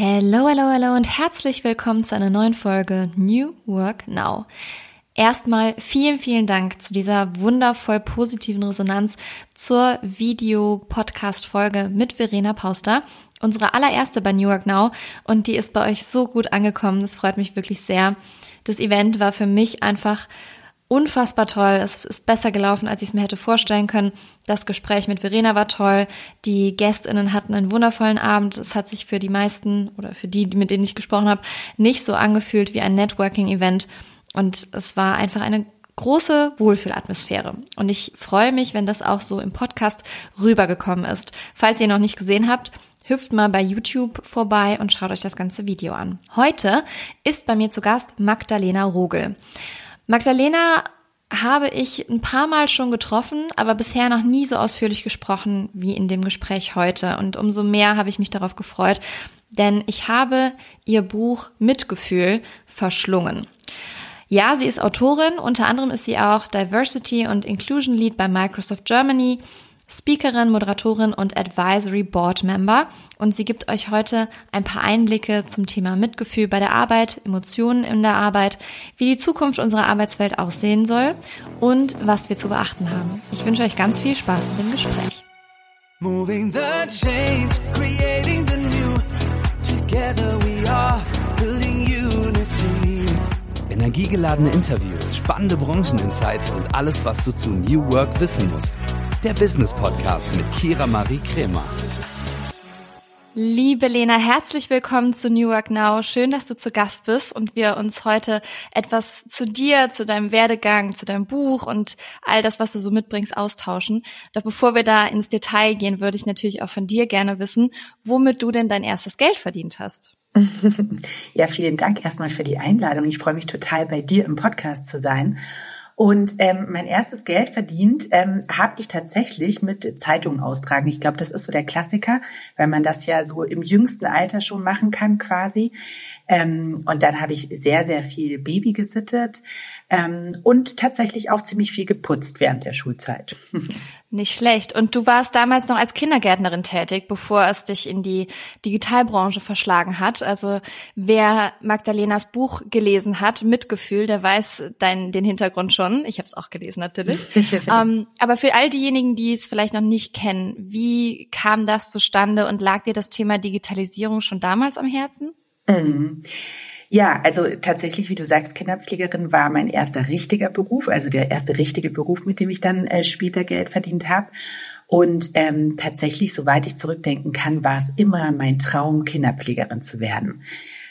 Hello, hello, hello und herzlich willkommen zu einer neuen Folge New Work Now. Erstmal vielen, vielen Dank zu dieser wundervoll positiven Resonanz zur Video-Podcast-Folge mit Verena Pauster. Unsere allererste bei New Work Now und die ist bei euch so gut angekommen. Das freut mich wirklich sehr. Das Event war für mich einfach unfassbar toll. Es ist besser gelaufen, als ich es mir hätte vorstellen können. Das Gespräch mit Verena war toll. Die Gästinnen hatten einen wundervollen Abend. Es hat sich für die meisten oder für die, mit denen ich gesprochen habe, nicht so angefühlt wie ein Networking-Event. Und es war einfach eine große Wohlfühlatmosphäre. Und ich freue mich, wenn das auch so im Podcast rübergekommen ist. Falls ihr noch nicht gesehen habt, hüpft mal bei YouTube vorbei und schaut euch das ganze Video an. Heute ist bei mir zu Gast Magdalena Rogel. Magdalena habe ich ein paar Mal schon getroffen, aber bisher noch nie so ausführlich gesprochen wie in dem Gespräch heute. Und umso mehr habe ich mich darauf gefreut, denn ich habe ihr Buch Mitgefühl verschlungen. Ja, sie ist Autorin, unter anderem ist sie auch Diversity und Inclusion Lead bei Microsoft Germany Speakerin, Moderatorin und Advisory Board Member. Und sie gibt euch heute ein paar Einblicke zum Thema Mitgefühl bei der Arbeit, Emotionen in der Arbeit, wie die Zukunft unserer Arbeitswelt aussehen soll und was wir zu beachten haben. Ich wünsche euch ganz viel Spaß mit dem Gespräch. Moving the change, creating the new. Together we are building unity. Energiegeladene Interviews, spannende Brancheninsights und alles, was du zu New Work wissen musst der Business Podcast mit Kira Marie Kremer. Liebe Lena, herzlich willkommen zu New Work Now. Schön, dass du zu Gast bist und wir uns heute etwas zu dir, zu deinem Werdegang, zu deinem Buch und all das, was du so mitbringst, austauschen. Doch bevor wir da ins Detail gehen, würde ich natürlich auch von dir gerne wissen, womit du denn dein erstes Geld verdient hast. ja, vielen Dank erstmal für die Einladung. Ich freue mich total, bei dir im Podcast zu sein. Und ähm, mein erstes Geld verdient ähm, habe ich tatsächlich mit Zeitungen austragen. Ich glaube, das ist so der Klassiker, weil man das ja so im jüngsten Alter schon machen kann quasi. Ähm, und dann habe ich sehr, sehr viel Baby gesittet ähm, und tatsächlich auch ziemlich viel geputzt während der Schulzeit. Nicht schlecht. Und du warst damals noch als Kindergärtnerin tätig, bevor es dich in die Digitalbranche verschlagen hat. Also wer Magdalenas Buch gelesen hat, Mitgefühl, der weiß dein, den Hintergrund schon. Ich habe es auch gelesen natürlich. ähm, aber für all diejenigen, die es vielleicht noch nicht kennen, wie kam das zustande und lag dir das Thema Digitalisierung schon damals am Herzen? Mhm. Ja, also tatsächlich, wie du sagst, Kinderpflegerin war mein erster richtiger Beruf, also der erste richtige Beruf, mit dem ich dann äh, später Geld verdient habe. Und ähm, tatsächlich, soweit ich zurückdenken kann, war es immer mein Traum, Kinderpflegerin zu werden.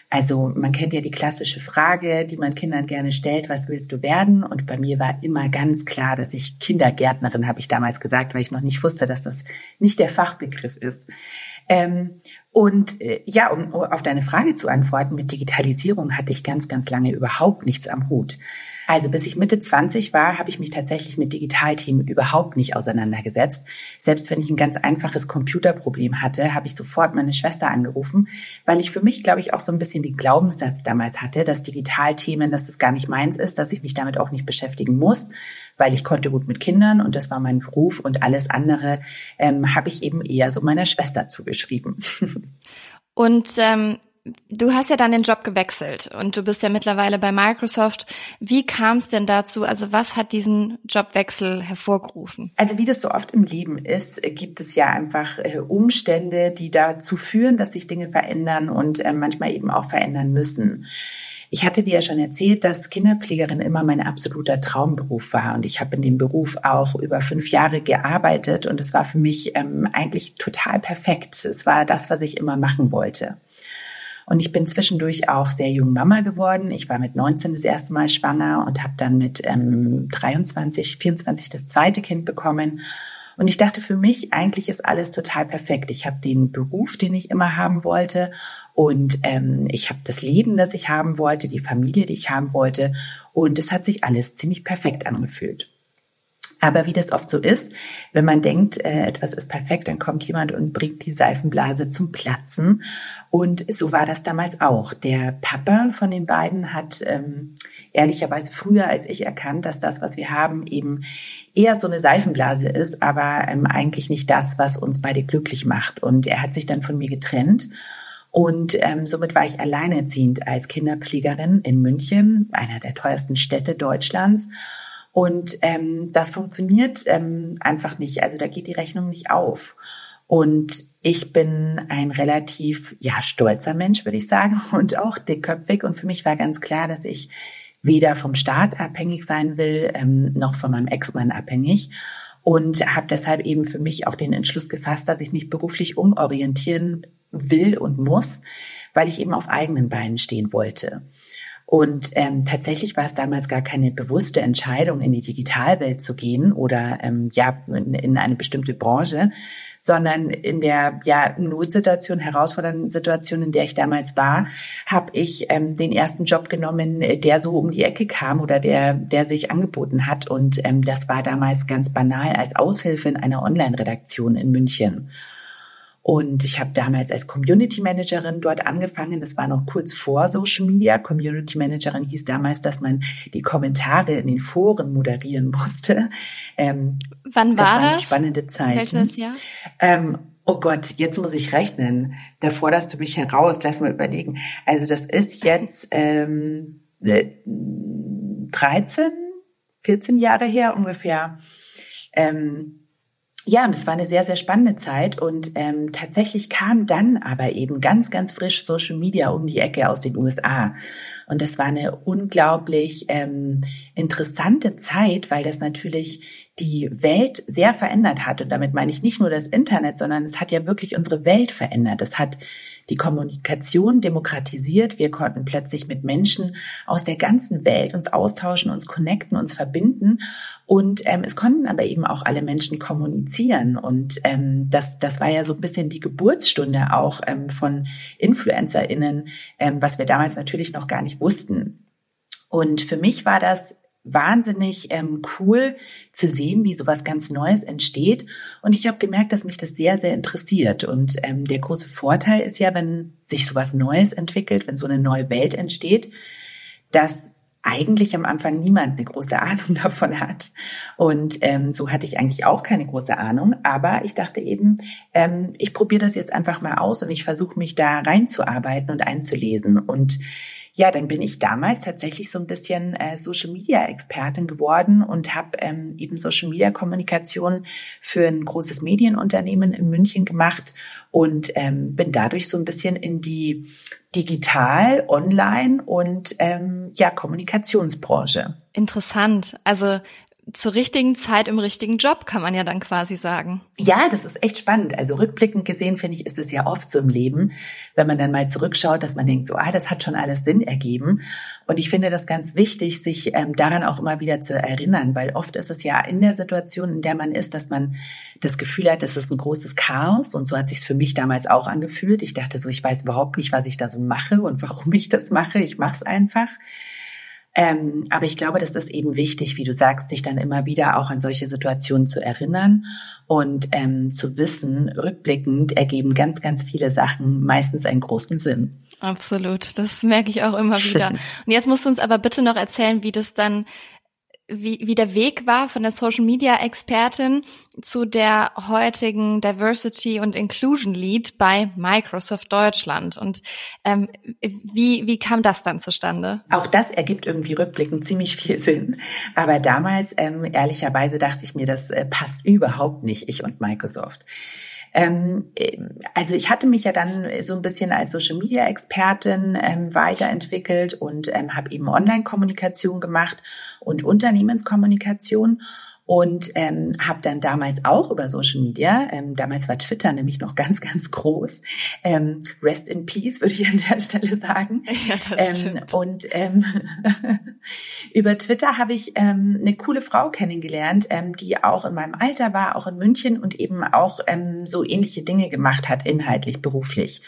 Also man kennt ja die klassische Frage, die man Kindern gerne stellt, was willst du werden? Und bei mir war immer ganz klar, dass ich Kindergärtnerin, habe ich damals gesagt, weil ich noch nicht wusste, dass das nicht der Fachbegriff ist. Ähm, und äh, ja, um auf deine Frage zu antworten, mit Digitalisierung hatte ich ganz, ganz lange überhaupt nichts am Hut. Also bis ich Mitte 20 war, habe ich mich tatsächlich mit Digitalthemen überhaupt nicht auseinandergesetzt. Selbst wenn ich ein ganz einfaches Computerproblem hatte, habe ich sofort meine Schwester angerufen, weil ich für mich, glaube ich, auch so ein bisschen den Glaubenssatz damals hatte, dass Digitalthemen, dass das gar nicht meins ist, dass ich mich damit auch nicht beschäftigen muss, weil ich konnte gut mit Kindern und das war mein Beruf und alles andere ähm, habe ich eben eher so meiner Schwester zugeschrieben. Und ähm, du hast ja dann den Job gewechselt und du bist ja mittlerweile bei Microsoft. Wie kam es denn dazu? Also was hat diesen Jobwechsel hervorgerufen? Also wie das so oft im Leben ist, gibt es ja einfach äh, Umstände, die dazu führen, dass sich Dinge verändern und äh, manchmal eben auch verändern müssen. Ich hatte dir ja schon erzählt, dass Kinderpflegerin immer mein absoluter Traumberuf war. Und ich habe in dem Beruf auch über fünf Jahre gearbeitet. Und es war für mich ähm, eigentlich total perfekt. Es war das, was ich immer machen wollte. Und ich bin zwischendurch auch sehr jung Mama geworden. Ich war mit 19 das erste Mal schwanger und habe dann mit ähm, 23, 24 das zweite Kind bekommen. Und ich dachte für mich, eigentlich ist alles total perfekt. Ich habe den Beruf, den ich immer haben wollte. Und ähm, ich habe das Leben, das ich haben wollte, die Familie, die ich haben wollte. Und es hat sich alles ziemlich perfekt angefühlt. Aber wie das oft so ist, wenn man denkt, äh, etwas ist perfekt, dann kommt jemand und bringt die Seifenblase zum Platzen. Und so war das damals auch. Der Papa von den beiden hat ähm, ehrlicherweise früher als ich erkannt, dass das, was wir haben, eben eher so eine Seifenblase ist, aber ähm, eigentlich nicht das, was uns beide glücklich macht. Und er hat sich dann von mir getrennt. Und ähm, somit war ich alleinerziehend als Kinderpflegerin in München, einer der teuersten Städte Deutschlands. Und ähm, das funktioniert ähm, einfach nicht. Also da geht die Rechnung nicht auf. Und ich bin ein relativ, ja, stolzer Mensch, würde ich sagen, und auch dickköpfig. Und für mich war ganz klar, dass ich weder vom Staat abhängig sein will, ähm, noch von meinem Ex-Mann abhängig. Und habe deshalb eben für mich auch den Entschluss gefasst, dass ich mich beruflich umorientieren will und muss, weil ich eben auf eigenen Beinen stehen wollte. Und ähm, tatsächlich war es damals gar keine bewusste Entscheidung, in die Digitalwelt zu gehen oder ähm, ja in, in eine bestimmte Branche, sondern in der ja Notsituation, herausfordernden Situation, in der ich damals war, habe ich ähm, den ersten Job genommen, der so um die Ecke kam oder der der sich angeboten hat. Und ähm, das war damals ganz banal als Aushilfe in einer Online-Redaktion in München. Und ich habe damals als Community Managerin dort angefangen. Das war noch kurz vor Social Media. Community Managerin hieß damals, dass man die Kommentare in den Foren moderieren musste. Ähm, Wann war das? War spannende Zeit. Welches Jahr? Ähm, oh Gott, jetzt muss ich rechnen. Da forderst du mich heraus. Lass mal überlegen. Also das ist jetzt ähm, 13, 14 Jahre her ungefähr. Ähm, ja, und es war eine sehr, sehr spannende Zeit und ähm, tatsächlich kam dann aber eben ganz, ganz frisch Social Media um die Ecke aus den USA. Und das war eine unglaublich ähm, interessante Zeit, weil das natürlich die Welt sehr verändert hat. Und damit meine ich nicht nur das Internet, sondern es hat ja wirklich unsere Welt verändert. Es hat die Kommunikation demokratisiert. Wir konnten plötzlich mit Menschen aus der ganzen Welt uns austauschen, uns connecten, uns verbinden. Und ähm, es konnten aber eben auch alle Menschen kommunizieren. Und ähm, das, das war ja so ein bisschen die Geburtsstunde auch ähm, von InfluencerInnen, ähm, was wir damals natürlich noch gar nicht wussten. Und für mich war das wahnsinnig ähm, cool zu sehen, wie sowas ganz Neues entsteht. Und ich habe gemerkt, dass mich das sehr, sehr interessiert. Und ähm, der große Vorteil ist ja, wenn sich sowas Neues entwickelt, wenn so eine neue Welt entsteht, dass eigentlich am Anfang niemand eine große Ahnung davon hat. Und ähm, so hatte ich eigentlich auch keine große Ahnung. Aber ich dachte eben, ähm, ich probiere das jetzt einfach mal aus und ich versuche mich da reinzuarbeiten und einzulesen. Und ja, dann bin ich damals tatsächlich so ein bisschen äh, Social Media Expertin geworden und habe ähm, eben Social Media Kommunikation für ein großes Medienunternehmen in München gemacht und ähm, bin dadurch so ein bisschen in die Digital, Online und ähm, ja Kommunikationsbranche. Interessant. Also zur richtigen Zeit im richtigen Job, kann man ja dann quasi sagen. Ja, das ist echt spannend. Also rückblickend gesehen, finde ich, ist es ja oft so im Leben, wenn man dann mal zurückschaut, dass man denkt, so, ah, das hat schon alles Sinn ergeben. Und ich finde das ganz wichtig, sich ähm, daran auch immer wieder zu erinnern, weil oft ist es ja in der Situation, in der man ist, dass man das Gefühl hat, das ist ein großes Chaos. Und so hat sich für mich damals auch angefühlt. Ich dachte so, ich weiß überhaupt nicht, was ich da so mache und warum ich das mache. Ich mache es einfach. Ähm, aber ich glaube, das eben wichtig, wie du sagst, sich dann immer wieder auch an solche Situationen zu erinnern und ähm, zu wissen, rückblickend ergeben ganz, ganz viele Sachen meistens einen großen Sinn. Absolut, das merke ich auch immer wieder. Und jetzt musst du uns aber bitte noch erzählen, wie das dann wie, wie der Weg war von der Social Media Expertin zu der heutigen Diversity und Inclusion Lead bei Microsoft Deutschland. Und ähm, wie, wie kam das dann zustande? Auch das ergibt irgendwie rückblickend ziemlich viel Sinn. Aber damals, ähm, ehrlicherweise, dachte ich mir, das äh, passt überhaupt nicht, ich und Microsoft. Ähm, also ich hatte mich ja dann so ein bisschen als Social Media Expertin ähm, weiterentwickelt und ähm, habe eben Online-Kommunikation gemacht und Unternehmenskommunikation und ähm, habe dann damals auch über Social Media, ähm, damals war Twitter nämlich noch ganz, ganz groß, ähm, Rest in Peace würde ich an der Stelle sagen. Ja, das ähm, stimmt. Und ähm, über Twitter habe ich ähm, eine coole Frau kennengelernt, ähm, die auch in meinem Alter war, auch in München und eben auch ähm, so ähnliche Dinge gemacht hat, inhaltlich, beruflich.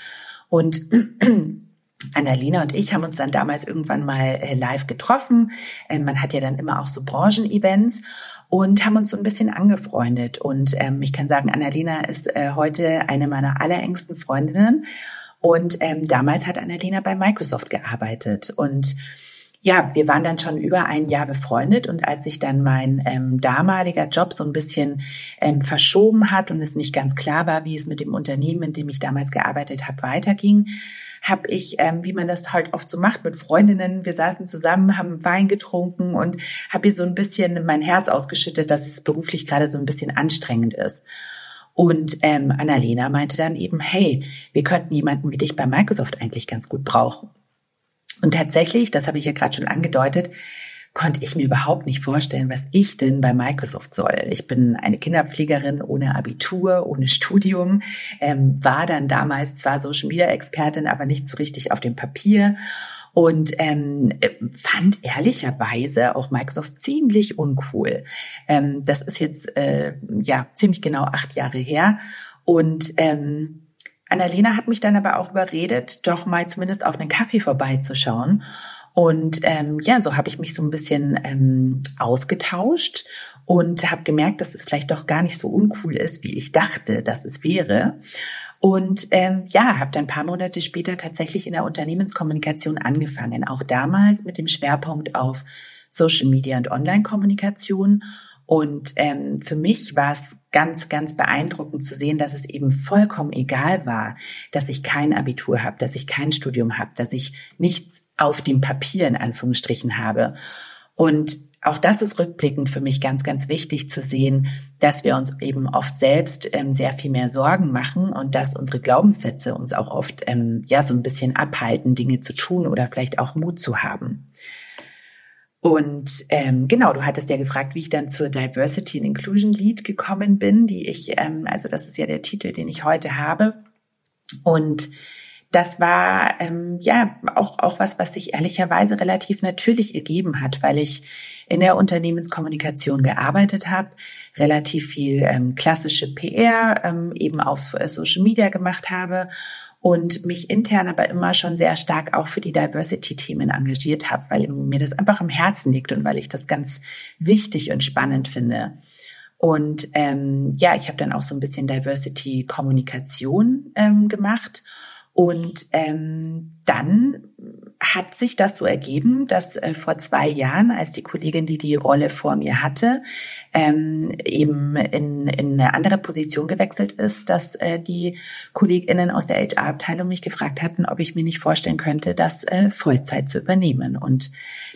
Und Annalena und ich haben uns dann damals irgendwann mal äh, live getroffen. Ähm, man hat ja dann immer auch so Branchenevents und haben uns so ein bisschen angefreundet. Und ähm, ich kann sagen, Annalena ist äh, heute eine meiner allerengsten Freundinnen. Und ähm, damals hat Annalena bei Microsoft gearbeitet. Und ja, wir waren dann schon über ein Jahr befreundet und als sich dann mein ähm, damaliger Job so ein bisschen ähm, verschoben hat und es nicht ganz klar war, wie es mit dem Unternehmen, in dem ich damals gearbeitet habe, weiterging, habe ich, ähm, wie man das halt oft so macht mit Freundinnen, wir saßen zusammen, haben Wein getrunken und habe ihr so ein bisschen mein Herz ausgeschüttet, dass es beruflich gerade so ein bisschen anstrengend ist. Und ähm, Annalena meinte dann eben, hey, wir könnten jemanden wie dich bei Microsoft eigentlich ganz gut brauchen. Und tatsächlich, das habe ich ja gerade schon angedeutet, konnte ich mir überhaupt nicht vorstellen, was ich denn bei Microsoft soll. Ich bin eine Kinderpflegerin ohne Abitur, ohne Studium, ähm, war dann damals zwar Social Media Expertin, aber nicht so richtig auf dem Papier und ähm, fand ehrlicherweise auch Microsoft ziemlich uncool. Ähm, das ist jetzt äh, ja ziemlich genau acht Jahre her und ähm, Annalena hat mich dann aber auch überredet, doch mal zumindest auf einen Kaffee vorbeizuschauen. Und ähm, ja, so habe ich mich so ein bisschen ähm, ausgetauscht und habe gemerkt, dass es vielleicht doch gar nicht so uncool ist, wie ich dachte, dass es wäre. Und ähm, ja, habe dann ein paar Monate später tatsächlich in der Unternehmenskommunikation angefangen, auch damals mit dem Schwerpunkt auf Social Media und Online-Kommunikation und ähm, für mich war es ganz, ganz beeindruckend zu sehen, dass es eben vollkommen egal war, dass ich kein Abitur habe, dass ich kein Studium habe, dass ich nichts auf dem Papier in Anführungsstrichen habe. Und auch das ist rückblickend für mich ganz, ganz wichtig zu sehen, dass wir uns eben oft selbst ähm, sehr viel mehr Sorgen machen und dass unsere Glaubenssätze uns auch oft ähm, ja so ein bisschen abhalten, Dinge zu tun oder vielleicht auch Mut zu haben. Und ähm, genau, du hattest ja gefragt, wie ich dann zur Diversity and Inclusion Lead gekommen bin, die ich, ähm, also das ist ja der Titel, den ich heute habe. Und das war ähm, ja auch, auch was, was sich ehrlicherweise relativ natürlich ergeben hat, weil ich in der Unternehmenskommunikation gearbeitet habe, relativ viel ähm, klassische PR ähm, eben auf Social Media gemacht habe und mich intern aber immer schon sehr stark auch für die Diversity-Themen engagiert habe, weil mir das einfach im Herzen liegt und weil ich das ganz wichtig und spannend finde. Und ähm, ja, ich habe dann auch so ein bisschen Diversity-Kommunikation ähm, gemacht. Und ähm, dann hat sich das so ergeben, dass äh, vor zwei Jahren, als die Kollegin, die die Rolle vor mir hatte, ähm, eben in, in eine andere Position gewechselt ist, dass äh, die KollegInnen aus der HR-Abteilung mich gefragt hatten, ob ich mir nicht vorstellen könnte, das äh, Vollzeit zu übernehmen. Und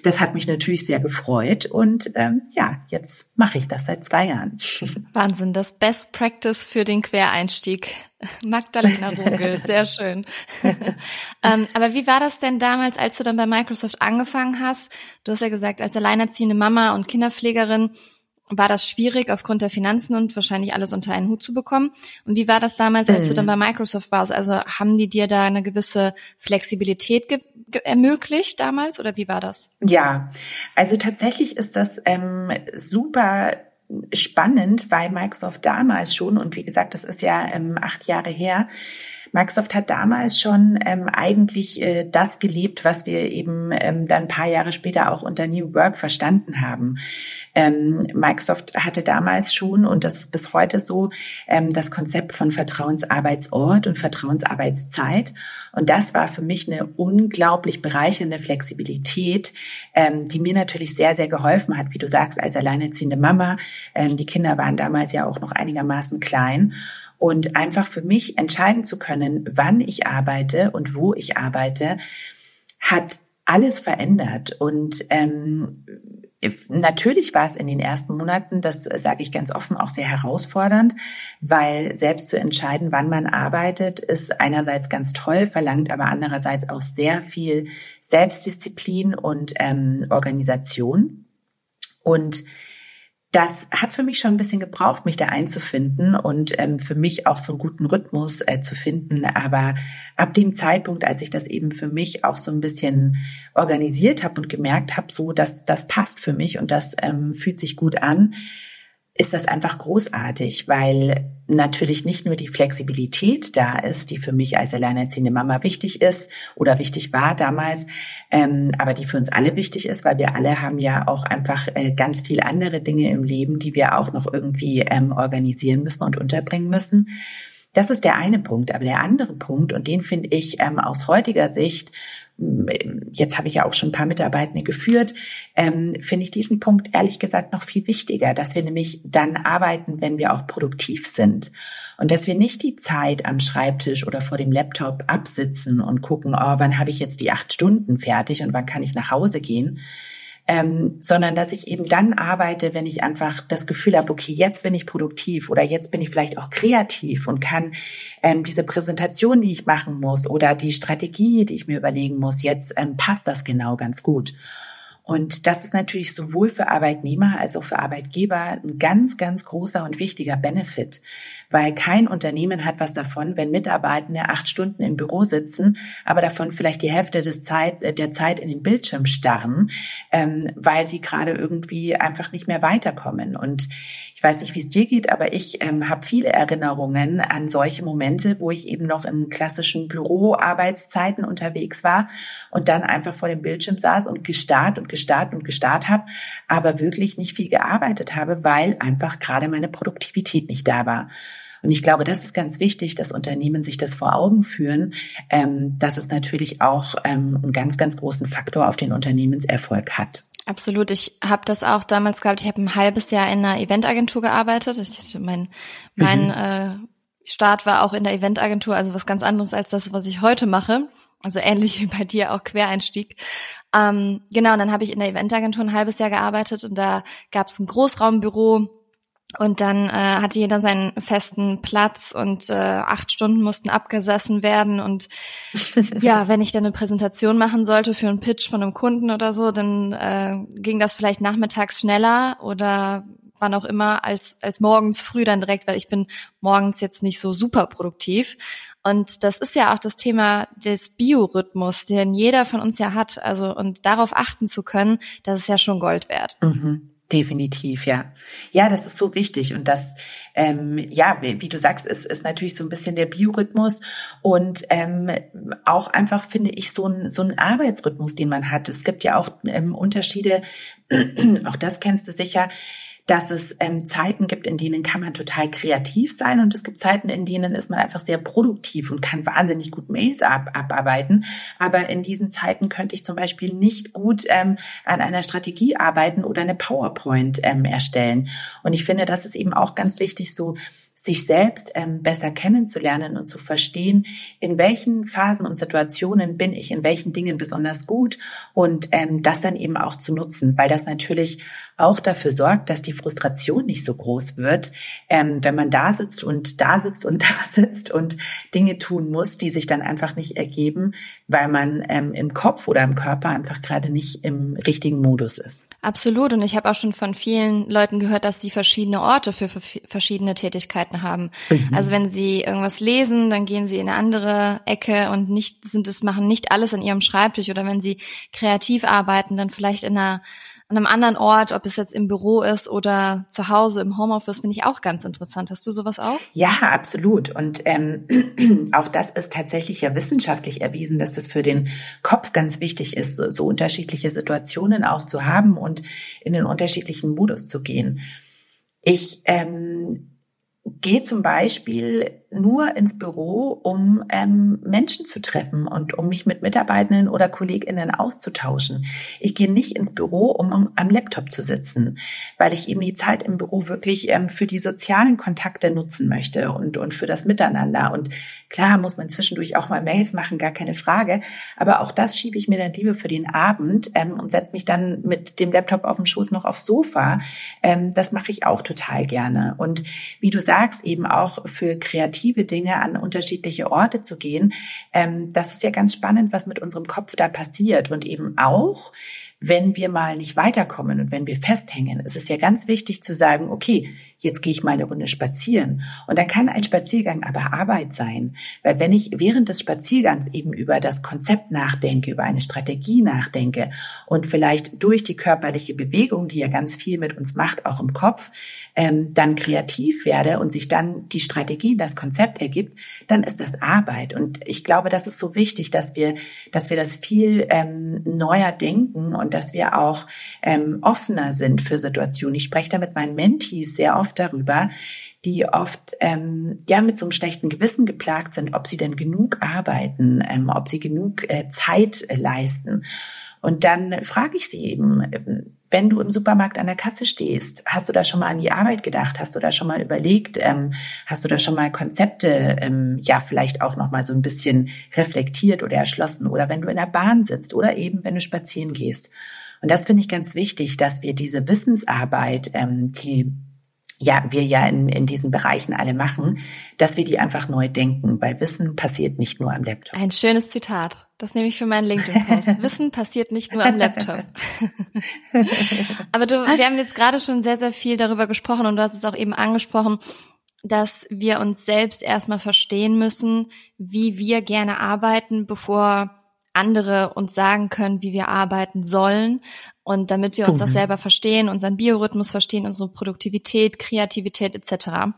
das hat mich natürlich sehr gefreut. Und ähm, ja, jetzt mache ich das seit zwei Jahren. Wahnsinn, das Best Practice für den Quereinstieg. Magdalena Rogel, sehr schön. ähm, aber wie war das denn damals, als du dann bei Microsoft angefangen hast? Du hast ja gesagt, als alleinerziehende Mama und Kinderpflegerin war das schwierig aufgrund der Finanzen und wahrscheinlich alles unter einen Hut zu bekommen. Und wie war das damals, als du dann bei Microsoft warst? Also haben die dir da eine gewisse Flexibilität ermöglicht damals oder wie war das? Ja, also tatsächlich ist das ähm, super spannend, weil Microsoft damals schon, und wie gesagt, das ist ja ähm, acht Jahre her, Microsoft hat damals schon ähm, eigentlich äh, das gelebt, was wir eben ähm, dann ein paar Jahre später auch unter New Work verstanden haben. Ähm, Microsoft hatte damals schon, und das ist bis heute so, ähm, das Konzept von Vertrauensarbeitsort und Vertrauensarbeitszeit. Und das war für mich eine unglaublich bereichernde Flexibilität, ähm, die mir natürlich sehr, sehr geholfen hat, wie du sagst, als alleinerziehende Mama. Ähm, die Kinder waren damals ja auch noch einigermaßen klein und einfach für mich entscheiden zu können, wann ich arbeite und wo ich arbeite, hat alles verändert. Und ähm, Natürlich war es in den ersten Monaten, das sage ich ganz offen, auch sehr herausfordernd, weil selbst zu entscheiden, wann man arbeitet, ist einerseits ganz toll, verlangt aber andererseits auch sehr viel Selbstdisziplin und ähm, Organisation. Und das hat für mich schon ein bisschen gebraucht, mich da einzufinden und ähm, für mich auch so einen guten Rhythmus äh, zu finden. Aber ab dem Zeitpunkt, als ich das eben für mich auch so ein bisschen organisiert habe und gemerkt habe, so dass das passt für mich und das ähm, fühlt sich gut an, ist das einfach großartig, weil natürlich nicht nur die Flexibilität da ist, die für mich als alleinerziehende Mama wichtig ist oder wichtig war damals, ähm, aber die für uns alle wichtig ist, weil wir alle haben ja auch einfach äh, ganz viel andere Dinge im Leben, die wir auch noch irgendwie ähm, organisieren müssen und unterbringen müssen. Das ist der eine Punkt. Aber der andere Punkt, und den finde ich ähm, aus heutiger Sicht jetzt habe ich ja auch schon ein paar Mitarbeitende geführt, ähm, finde ich diesen Punkt ehrlich gesagt noch viel wichtiger, dass wir nämlich dann arbeiten, wenn wir auch produktiv sind. Und dass wir nicht die Zeit am Schreibtisch oder vor dem Laptop absitzen und gucken, oh, wann habe ich jetzt die acht Stunden fertig und wann kann ich nach Hause gehen, ähm, sondern dass ich eben dann arbeite, wenn ich einfach das Gefühl habe, okay, jetzt bin ich produktiv oder jetzt bin ich vielleicht auch kreativ und kann ähm, diese Präsentation, die ich machen muss oder die Strategie, die ich mir überlegen muss, jetzt ähm, passt das genau ganz gut. Und das ist natürlich sowohl für Arbeitnehmer als auch für Arbeitgeber ein ganz, ganz großer und wichtiger Benefit, weil kein Unternehmen hat was davon, wenn Mitarbeitende acht Stunden im Büro sitzen, aber davon vielleicht die Hälfte des Zeit, äh, der Zeit in den Bildschirm starren, ähm, weil sie gerade irgendwie einfach nicht mehr weiterkommen. Und ich weiß nicht, wie es dir geht, aber ich ähm, habe viele Erinnerungen an solche Momente, wo ich eben noch in klassischen Büroarbeitszeiten unterwegs war und dann einfach vor dem Bildschirm saß und gestarrt und gestarrt und gestarrt habe, aber wirklich nicht viel gearbeitet habe, weil einfach gerade meine Produktivität nicht da war. Und ich glaube, das ist ganz wichtig, dass Unternehmen sich das vor Augen führen, ähm, dass es natürlich auch ähm, einen ganz, ganz großen Faktor auf den Unternehmenserfolg hat. Absolut. Ich habe das auch damals gehabt. Ich habe ein halbes Jahr in einer Eventagentur gearbeitet. Ich, mein mein mhm. äh, Start war auch in der Eventagentur, also was ganz anderes als das, was ich heute mache. Also ähnlich wie bei dir auch Quereinstieg. Ähm, genau, und dann habe ich in der Eventagentur ein halbes Jahr gearbeitet und da gab es ein Großraumbüro und dann äh, hatte jeder seinen festen Platz und äh, acht Stunden mussten abgesessen werden. Und ja, wenn ich dann eine Präsentation machen sollte für einen Pitch von einem Kunden oder so, dann äh, ging das vielleicht nachmittags schneller oder wann auch immer als, als morgens früh dann direkt, weil ich bin morgens jetzt nicht so super produktiv. Und das ist ja auch das Thema des Biorhythmus, den jeder von uns ja hat. Also und darauf achten zu können, das ist ja schon Gold wert. Mhm. Definitiv, ja. Ja, das ist so wichtig. Und das, ähm, ja, wie, du sagst, ist, ist natürlich so ein bisschen der Biorhythmus und ähm, auch einfach, finde ich, so ein, so ein Arbeitsrhythmus, den man hat. Es gibt ja auch ähm, Unterschiede, auch das kennst du sicher, dass es ähm, Zeiten gibt, in denen kann man total kreativ sein und es gibt Zeiten, in denen ist man einfach sehr produktiv und kann wahnsinnig gut Mails ab, abarbeiten. Aber in diesen Zeiten könnte ich zum Beispiel nicht gut ähm, an einer Strategie arbeiten oder eine PowerPoint ähm, erstellen. Und ich finde, das ist eben auch ganz wichtig, so sich selbst ähm, besser kennenzulernen und zu verstehen, in welchen Phasen und Situationen bin ich in welchen Dingen besonders gut und ähm, das dann eben auch zu nutzen, weil das natürlich auch dafür sorgt, dass die Frustration nicht so groß wird, ähm, wenn man da sitzt und da sitzt und da sitzt und Dinge tun muss, die sich dann einfach nicht ergeben, weil man ähm, im Kopf oder im Körper einfach gerade nicht im richtigen Modus ist. Absolut. Und ich habe auch schon von vielen Leuten gehört, dass sie verschiedene Orte für, für verschiedene Tätigkeiten haben. Mhm. Also wenn sie irgendwas lesen, dann gehen sie in eine andere Ecke und nicht sind es machen nicht alles an ihrem Schreibtisch oder wenn sie kreativ arbeiten, dann vielleicht in einer an einem anderen Ort, ob es jetzt im Büro ist oder zu Hause im Homeoffice, finde ich auch ganz interessant. Hast du sowas auch? Ja, absolut. Und ähm, auch das ist tatsächlich ja wissenschaftlich erwiesen, dass das für den Kopf ganz wichtig ist, so, so unterschiedliche Situationen auch zu haben und in den unterschiedlichen Modus zu gehen. Ich ähm, gehe zum Beispiel nur ins Büro, um ähm, Menschen zu treffen und um mich mit Mitarbeitenden oder KollegInnen auszutauschen. Ich gehe nicht ins Büro, um, am Laptop zu sitzen, weil ich eben die Zeit im Büro wirklich ähm, für die sozialen Kontakte nutzen möchte und, und für das Miteinander. Und klar muss man zwischendurch auch mal Mails machen, gar keine Frage. Aber auch das schiebe ich mir dann lieber für den Abend ähm, und setze mich dann mit dem Laptop auf dem Schoß noch aufs Sofa. Ähm, das mache ich auch total gerne. Und wie du sagst, eben auch für kreative kreative Dinge an unterschiedliche Orte zu gehen. Ähm, das ist ja ganz spannend, was mit unserem Kopf da passiert und eben auch, wenn wir mal nicht weiterkommen und wenn wir festhängen, ist es ja ganz wichtig zu sagen, okay, jetzt gehe ich mal eine Runde spazieren. Und dann kann ein Spaziergang aber Arbeit sein. Weil wenn ich während des Spaziergangs eben über das Konzept nachdenke, über eine Strategie nachdenke und vielleicht durch die körperliche Bewegung, die ja ganz viel mit uns macht, auch im Kopf, ähm, dann kreativ werde und sich dann die Strategie, das Konzept ergibt, dann ist das Arbeit. Und ich glaube, das ist so wichtig, dass wir, dass wir das viel ähm, neuer denken und dass wir auch ähm, offener sind für Situationen. Ich spreche da mit meinen Mentees sehr oft darüber, die oft ähm, ja mit so einem schlechten Gewissen geplagt sind, ob sie denn genug arbeiten, ähm, ob sie genug äh, Zeit äh, leisten. Und dann frage ich sie eben, wenn du im Supermarkt an der Kasse stehst, hast du da schon mal an die Arbeit gedacht? Hast du da schon mal überlegt? Ähm, hast du da schon mal Konzepte, ähm, ja, vielleicht auch noch mal so ein bisschen reflektiert oder erschlossen? Oder wenn du in der Bahn sitzt oder eben, wenn du spazieren gehst. Und das finde ich ganz wichtig, dass wir diese Wissensarbeit, ähm, die ja, wir ja in, in diesen Bereichen alle machen, dass wir die einfach neu denken, weil Wissen passiert nicht nur am Laptop. Ein schönes Zitat. Das nehme ich für meinen LinkedIn-Post. Wissen passiert nicht nur am Laptop. Aber du, wir haben jetzt gerade schon sehr, sehr viel darüber gesprochen und du hast es auch eben angesprochen, dass wir uns selbst erstmal verstehen müssen, wie wir gerne arbeiten, bevor andere uns sagen können, wie wir arbeiten sollen. Und damit wir uns mhm. auch selber verstehen, unseren Biorhythmus verstehen, unsere Produktivität, Kreativität etc.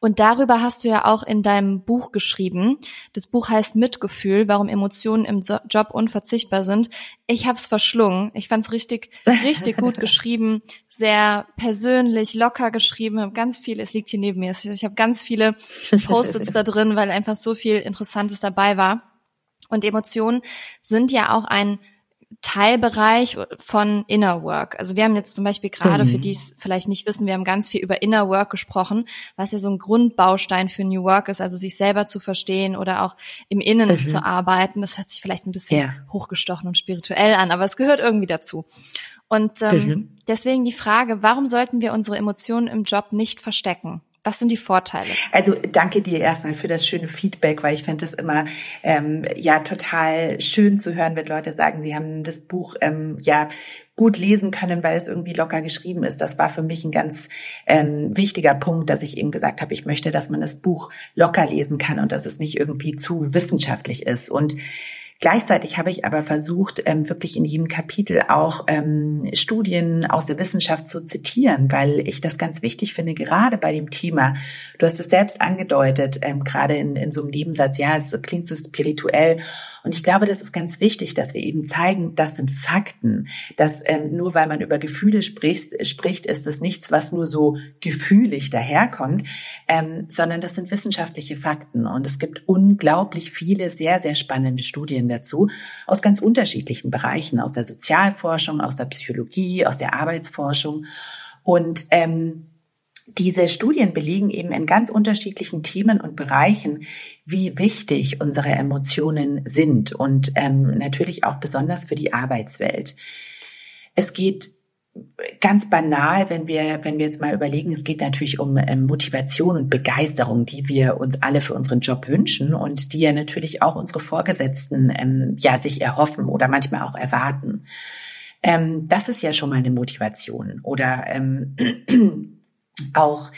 Und darüber hast du ja auch in deinem Buch geschrieben. Das Buch heißt Mitgefühl, warum Emotionen im Job unverzichtbar sind. Ich habe es verschlungen. Ich fand es richtig, richtig gut geschrieben, sehr persönlich, locker geschrieben. Hab ganz viele, es liegt hier neben mir. Ich habe ganz viele Post-its da drin, weil einfach so viel Interessantes dabei war. Und Emotionen sind ja auch ein Teilbereich von Inner Work. Also wir haben jetzt zum Beispiel gerade, mhm. für die es vielleicht nicht wissen, wir haben ganz viel über Inner Work gesprochen, was ja so ein Grundbaustein für New Work ist, also sich selber zu verstehen oder auch im Innen mhm. zu arbeiten. Das hört sich vielleicht ein bisschen ja. hochgestochen und spirituell an, aber es gehört irgendwie dazu. Und ähm, deswegen die Frage, warum sollten wir unsere Emotionen im Job nicht verstecken? Was sind die Vorteile? Also danke dir erstmal für das schöne Feedback, weil ich finde es immer ähm, ja total schön zu hören, wenn Leute sagen, sie haben das Buch ähm, ja gut lesen können, weil es irgendwie locker geschrieben ist. Das war für mich ein ganz ähm, wichtiger Punkt, dass ich eben gesagt habe, ich möchte, dass man das Buch locker lesen kann und dass es nicht irgendwie zu wissenschaftlich ist. Und Gleichzeitig habe ich aber versucht, ähm, wirklich in jedem Kapitel auch ähm, Studien aus der Wissenschaft zu zitieren, weil ich das ganz wichtig finde, gerade bei dem Thema. Du hast es selbst angedeutet, ähm, gerade in, in so einem Nebensatz, ja, es klingt so spirituell. Und ich glaube, das ist ganz wichtig, dass wir eben zeigen, das sind Fakten. Dass ähm, nur weil man über Gefühle spricht, spricht, ist es nichts, was nur so gefühlig daherkommt, ähm, sondern das sind wissenschaftliche Fakten. Und es gibt unglaublich viele sehr, sehr spannende Studien dazu aus ganz unterschiedlichen Bereichen, aus der Sozialforschung, aus der Psychologie, aus der Arbeitsforschung. Und ähm, diese Studien belegen eben in ganz unterschiedlichen Themen und Bereichen, wie wichtig unsere Emotionen sind und ähm, natürlich auch besonders für die Arbeitswelt. Es geht ganz banal, wenn wir, wenn wir jetzt mal überlegen, es geht natürlich um ähm, Motivation und Begeisterung, die wir uns alle für unseren Job wünschen und die ja natürlich auch unsere Vorgesetzten ähm, ja sich erhoffen oder manchmal auch erwarten. Ähm, das ist ja schon mal eine Motivation oder ähm, auch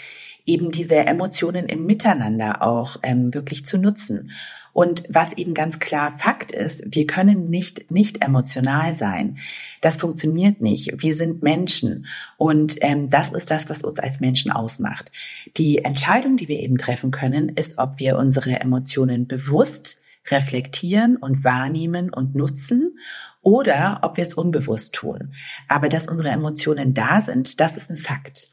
eben diese Emotionen im Miteinander auch ähm, wirklich zu nutzen. Und was eben ganz klar Fakt ist, wir können nicht nicht emotional sein. Das funktioniert nicht. Wir sind Menschen und ähm, das ist das, was uns als Menschen ausmacht. Die Entscheidung, die wir eben treffen können, ist, ob wir unsere Emotionen bewusst reflektieren und wahrnehmen und nutzen oder ob wir es unbewusst tun. Aber dass unsere Emotionen da sind, das ist ein Fakt.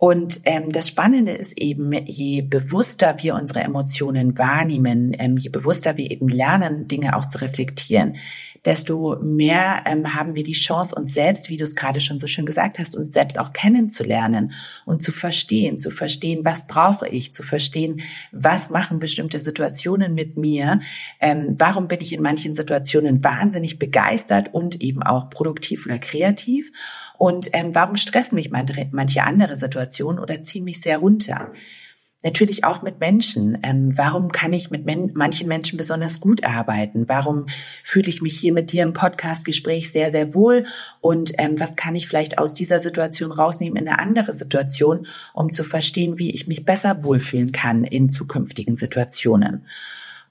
Und ähm, das Spannende ist eben, je bewusster wir unsere Emotionen wahrnehmen, ähm, je bewusster wir eben lernen, Dinge auch zu reflektieren, desto mehr ähm, haben wir die Chance, uns selbst, wie du es gerade schon so schön gesagt hast, uns selbst auch kennenzulernen und zu verstehen, zu verstehen, was brauche ich, zu verstehen, was machen bestimmte Situationen mit mir, ähm, warum bin ich in manchen Situationen wahnsinnig begeistert und eben auch produktiv oder kreativ und ähm, warum stressen mich manche andere Situationen oder ziehen mich sehr runter? Natürlich auch mit Menschen. Ähm, warum kann ich mit men manchen Menschen besonders gut arbeiten? Warum fühle ich mich hier mit dir im Podcastgespräch sehr, sehr wohl? Und ähm, was kann ich vielleicht aus dieser Situation rausnehmen in eine andere Situation, um zu verstehen, wie ich mich besser wohlfühlen kann in zukünftigen Situationen?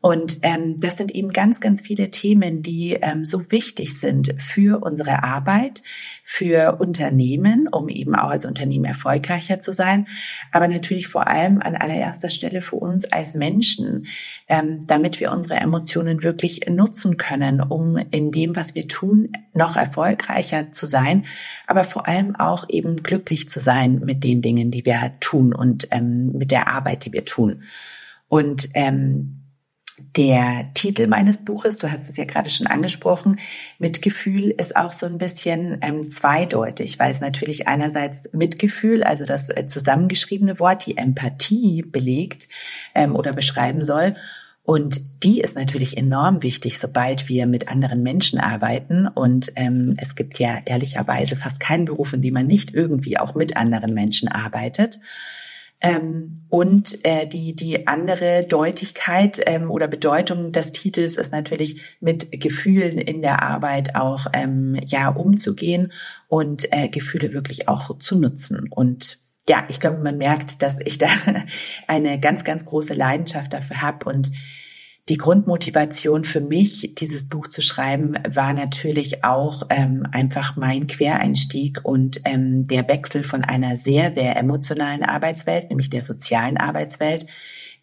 Und ähm, das sind eben ganz, ganz viele Themen, die ähm, so wichtig sind für unsere Arbeit, für Unternehmen, um eben auch als Unternehmen erfolgreicher zu sein, aber natürlich vor allem an allererster Stelle für uns als Menschen, ähm, damit wir unsere Emotionen wirklich nutzen können, um in dem, was wir tun, noch erfolgreicher zu sein, aber vor allem auch eben glücklich zu sein mit den Dingen, die wir tun und ähm, mit der Arbeit, die wir tun. Und ähm, der Titel meines Buches, du hast es ja gerade schon angesprochen, Mitgefühl ist auch so ein bisschen ähm, zweideutig, weil es natürlich einerseits Mitgefühl, also das äh, zusammengeschriebene Wort, die Empathie belegt ähm, oder beschreiben soll. Und die ist natürlich enorm wichtig, sobald wir mit anderen Menschen arbeiten. Und ähm, es gibt ja ehrlicherweise fast keinen Beruf, in dem man nicht irgendwie auch mit anderen Menschen arbeitet. Ähm, und äh, die, die andere Deutlichkeit ähm, oder Bedeutung des Titels ist natürlich mit Gefühlen in der Arbeit auch ähm, ja umzugehen und äh, Gefühle wirklich auch zu nutzen. Und ja, ich glaube, man merkt, dass ich da eine ganz, ganz große Leidenschaft dafür habe und die Grundmotivation für mich, dieses Buch zu schreiben, war natürlich auch ähm, einfach mein Quereinstieg und ähm, der Wechsel von einer sehr, sehr emotionalen Arbeitswelt, nämlich der sozialen Arbeitswelt,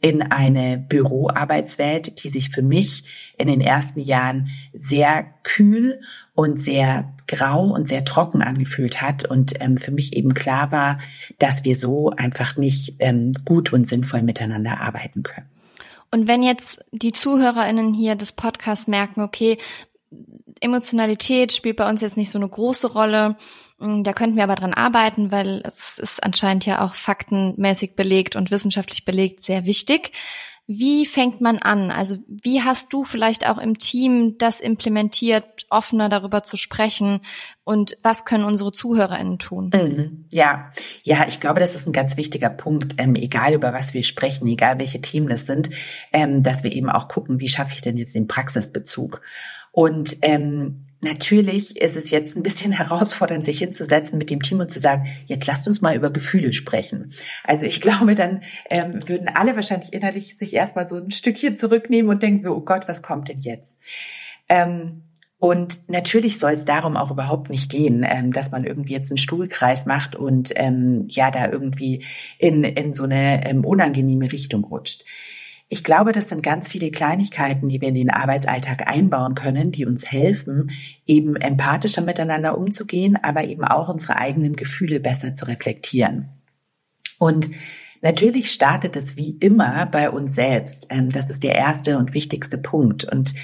in eine Büroarbeitswelt, die sich für mich in den ersten Jahren sehr kühl und sehr grau und sehr trocken angefühlt hat und ähm, für mich eben klar war, dass wir so einfach nicht ähm, gut und sinnvoll miteinander arbeiten können. Und wenn jetzt die ZuhörerInnen hier des Podcasts merken, okay, Emotionalität spielt bei uns jetzt nicht so eine große Rolle, mm, da könnten wir aber dran arbeiten, weil es ist anscheinend ja auch faktenmäßig belegt und wissenschaftlich belegt sehr wichtig. Wie fängt man an? Also wie hast du vielleicht auch im Team das implementiert, offener darüber zu sprechen? Und was können unsere ZuhörerInnen tun? Mhm. Ja, ja, ich glaube, das ist ein ganz wichtiger Punkt, ähm, egal über was wir sprechen, egal welche Themen das sind, ähm, dass wir eben auch gucken, wie schaffe ich denn jetzt den Praxisbezug? Und ähm, Natürlich ist es jetzt ein bisschen herausfordernd, sich hinzusetzen mit dem Team und zu sagen, jetzt lasst uns mal über Gefühle sprechen. Also ich glaube, dann ähm, würden alle wahrscheinlich innerlich sich erstmal so ein Stückchen zurücknehmen und denken so, oh Gott, was kommt denn jetzt? Ähm, und natürlich soll es darum auch überhaupt nicht gehen, ähm, dass man irgendwie jetzt einen Stuhlkreis macht und ähm, ja da irgendwie in, in so eine ähm, unangenehme Richtung rutscht. Ich glaube, das sind ganz viele Kleinigkeiten, die wir in den Arbeitsalltag einbauen können, die uns helfen, eben empathischer miteinander umzugehen, aber eben auch unsere eigenen Gefühle besser zu reflektieren. Und Natürlich startet es wie immer bei uns selbst. Ähm, das ist der erste und wichtigste Punkt. Und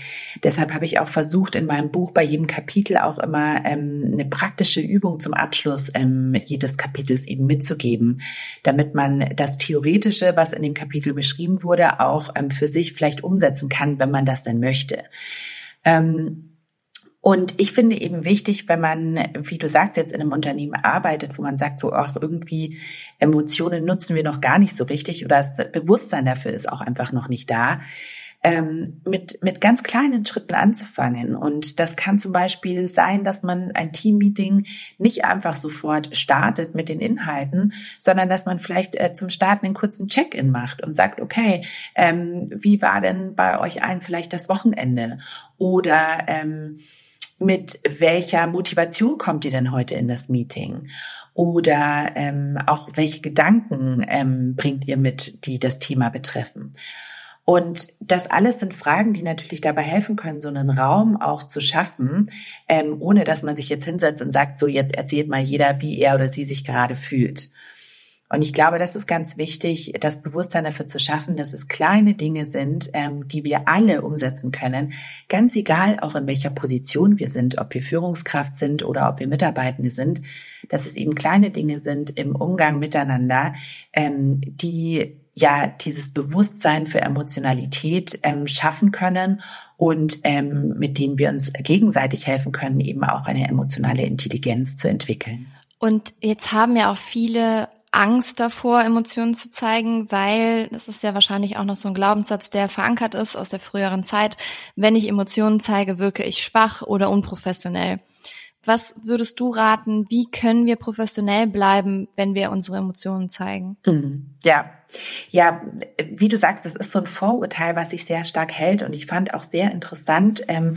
deshalb habe ich auch versucht, in meinem Buch bei jedem Kapitel auch immer ähm, eine praktische Übung zum Abschluss ähm, jedes Kapitels eben mitzugeben, damit man das Theoretische, was in dem Kapitel beschrieben wurde, auch für sich vielleicht umsetzen kann, wenn man das denn möchte. Und ich finde eben wichtig, wenn man, wie du sagst, jetzt in einem Unternehmen arbeitet, wo man sagt, so auch irgendwie Emotionen nutzen wir noch gar nicht so richtig oder das Bewusstsein dafür ist auch einfach noch nicht da, ähm, mit, mit ganz kleinen Schritten anzufangen. Und das kann zum Beispiel sein, dass man ein Teammeeting nicht einfach sofort startet mit den Inhalten, sondern dass man vielleicht äh, zum Starten einen kurzen Check-in macht und sagt, okay, ähm, wie war denn bei euch allen vielleicht das Wochenende? Oder ähm, mit welcher Motivation kommt ihr denn heute in das Meeting? Oder ähm, auch welche Gedanken ähm, bringt ihr mit, die das Thema betreffen? Und das alles sind Fragen, die natürlich dabei helfen können, so einen Raum auch zu schaffen, ähm, ohne dass man sich jetzt hinsetzt und sagt, so jetzt erzählt mal jeder, wie er oder sie sich gerade fühlt. Und ich glaube, das ist ganz wichtig, das Bewusstsein dafür zu schaffen, dass es kleine Dinge sind, ähm, die wir alle umsetzen können. Ganz egal, auch in welcher Position wir sind, ob wir Führungskraft sind oder ob wir Mitarbeitende sind, dass es eben kleine Dinge sind im Umgang miteinander, ähm, die ja dieses Bewusstsein für Emotionalität ähm, schaffen können und ähm, mit denen wir uns gegenseitig helfen können, eben auch eine emotionale Intelligenz zu entwickeln. Und jetzt haben ja auch viele Angst davor, Emotionen zu zeigen, weil das ist ja wahrscheinlich auch noch so ein Glaubenssatz, der verankert ist aus der früheren Zeit. Wenn ich Emotionen zeige, wirke ich schwach oder unprofessionell. Was würdest du raten? Wie können wir professionell bleiben, wenn wir unsere Emotionen zeigen? Mhm. Ja, Ja, wie du sagst, das ist so ein Vorurteil, was sich sehr stark hält. Und ich fand auch sehr interessant, ähm,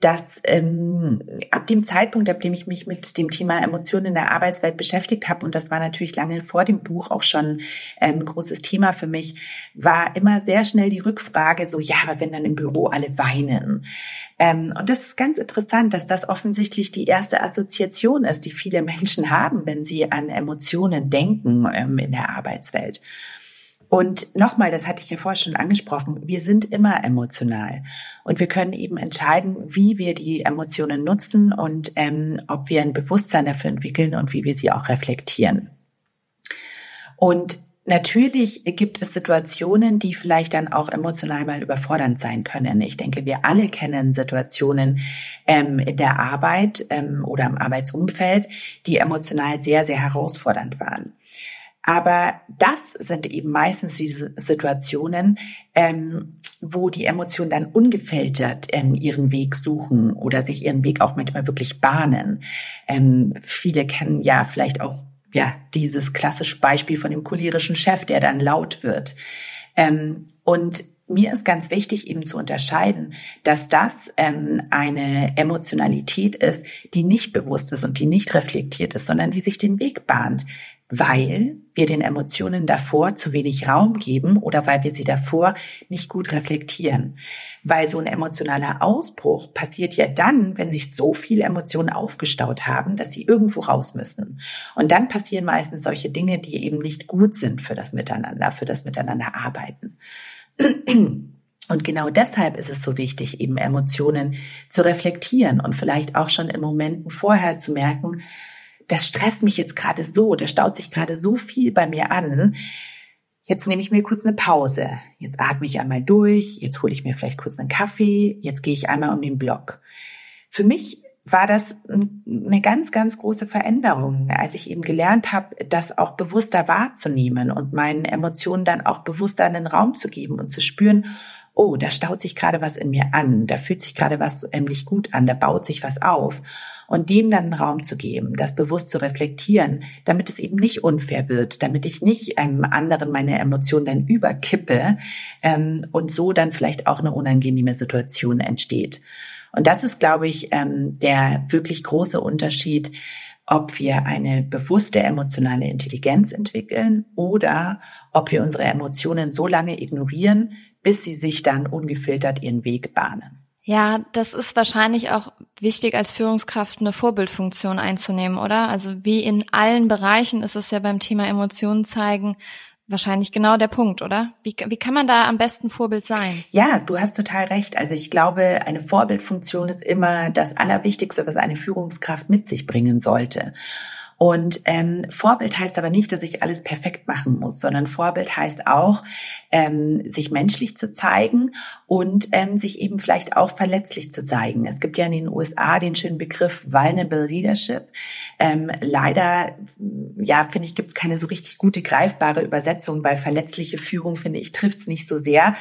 dass ähm, ab dem Zeitpunkt, ab dem ich mich mit dem Thema Emotionen in der Arbeitswelt beschäftigt habe, und das war natürlich lange vor dem Buch auch schon ähm, ein großes Thema für mich, war immer sehr schnell die Rückfrage, so ja, aber wenn dann im Büro alle weinen. Ähm, und das ist ganz interessant, dass das offensichtlich die erste Assoziation ist, die viele Menschen haben, wenn sie an Emotionen denken ähm, in der Arbeitswelt. Und nochmal, das hatte ich ja vorher schon angesprochen, wir sind immer emotional und wir können eben entscheiden, wie wir die Emotionen nutzen und ähm, ob wir ein Bewusstsein dafür entwickeln und wie wir sie auch reflektieren. Und Natürlich gibt es Situationen, die vielleicht dann auch emotional mal überfordernd sein können. Ich denke, wir alle kennen Situationen ähm, in der Arbeit ähm, oder im Arbeitsumfeld, die emotional sehr, sehr herausfordernd waren. Aber das sind eben meistens diese Situationen, ähm, wo die Emotionen dann ungefiltert ähm, ihren Weg suchen oder sich ihren Weg auch manchmal wirklich bahnen. Ähm, viele kennen ja vielleicht auch ja dieses klassische Beispiel von dem cholerischen Chef, der dann laut wird. Ähm, und mir ist ganz wichtig eben zu unterscheiden, dass das ähm, eine Emotionalität ist, die nicht bewusst ist und die nicht reflektiert ist, sondern die sich den Weg bahnt weil wir den Emotionen davor zu wenig Raum geben oder weil wir sie davor nicht gut reflektieren. Weil so ein emotionaler Ausbruch passiert ja dann, wenn sich so viele Emotionen aufgestaut haben, dass sie irgendwo raus müssen. Und dann passieren meistens solche Dinge, die eben nicht gut sind für das Miteinander, für das Miteinander arbeiten. Und genau deshalb ist es so wichtig, eben Emotionen zu reflektieren und vielleicht auch schon in Momenten vorher zu merken, das stresst mich jetzt gerade so, da staut sich gerade so viel bei mir an. Jetzt nehme ich mir kurz eine Pause. Jetzt atme ich einmal durch, jetzt hole ich mir vielleicht kurz einen Kaffee, jetzt gehe ich einmal um den Block. Für mich war das eine ganz, ganz große Veränderung, als ich eben gelernt habe, das auch bewusster wahrzunehmen und meinen Emotionen dann auch bewusster einen Raum zu geben und zu spüren, oh, da staut sich gerade was in mir an, da fühlt sich gerade was ähm, nicht gut an, da baut sich was auf und dem dann Raum zu geben, das bewusst zu reflektieren, damit es eben nicht unfair wird, damit ich nicht ähm, anderen meine Emotionen dann überkippe ähm, und so dann vielleicht auch eine unangenehme Situation entsteht. Und das ist, glaube ich, ähm, der wirklich große Unterschied, ob wir eine bewusste emotionale Intelligenz entwickeln oder ob wir unsere Emotionen so lange ignorieren, bis sie sich dann ungefiltert ihren Weg bahnen. Ja, das ist wahrscheinlich auch wichtig als Führungskraft eine Vorbildfunktion einzunehmen, oder? Also wie in allen Bereichen ist es ja beim Thema Emotionen zeigen wahrscheinlich genau der Punkt, oder? Wie, wie kann man da am besten Vorbild sein? Ja, du hast total recht. Also ich glaube, eine Vorbildfunktion ist immer das Allerwichtigste, was eine Führungskraft mit sich bringen sollte. Und ähm, Vorbild heißt aber nicht, dass ich alles perfekt machen muss, sondern Vorbild heißt auch, ähm, sich menschlich zu zeigen und ähm, sich eben vielleicht auch verletzlich zu zeigen. Es gibt ja in den USA den schönen Begriff Vulnerable Leadership. Ähm, leider, ja, finde ich, gibt es keine so richtig gute greifbare Übersetzung, weil verletzliche Führung, finde ich, trifft es nicht so sehr.